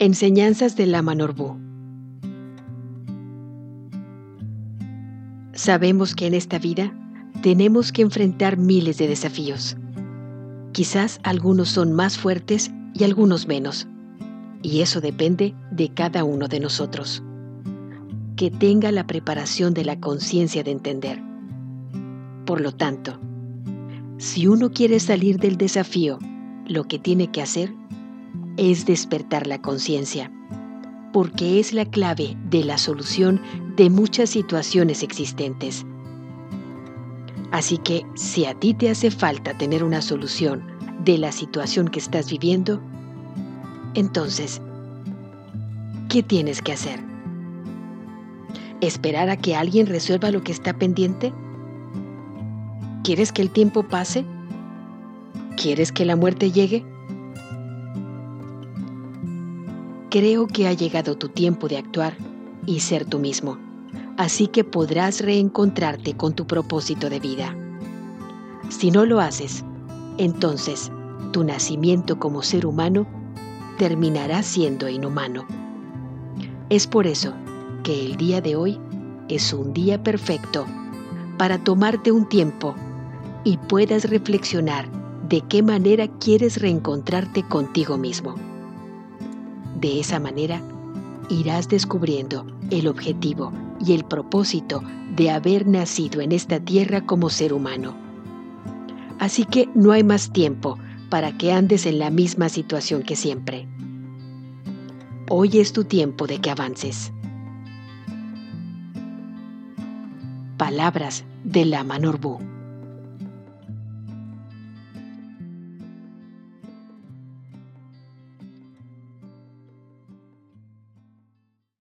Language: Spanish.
Enseñanzas de Lama Norbu. Sabemos que en esta vida tenemos que enfrentar miles de desafíos. Quizás algunos son más fuertes y algunos menos, y eso depende de cada uno de nosotros. Que tenga la preparación de la conciencia de entender. Por lo tanto, si uno quiere salir del desafío, lo que tiene que hacer es despertar la conciencia, porque es la clave de la solución de muchas situaciones existentes. Así que si a ti te hace falta tener una solución de la situación que estás viviendo, entonces, ¿qué tienes que hacer? ¿Esperar a que alguien resuelva lo que está pendiente? ¿Quieres que el tiempo pase? ¿Quieres que la muerte llegue? Creo que ha llegado tu tiempo de actuar y ser tú mismo, así que podrás reencontrarte con tu propósito de vida. Si no lo haces, entonces tu nacimiento como ser humano terminará siendo inhumano. Es por eso que el día de hoy es un día perfecto para tomarte un tiempo y puedas reflexionar de qué manera quieres reencontrarte contigo mismo. De esa manera, irás descubriendo el objetivo y el propósito de haber nacido en esta tierra como ser humano. Así que no hay más tiempo para que andes en la misma situación que siempre. Hoy es tu tiempo de que avances. Palabras de la Norbu.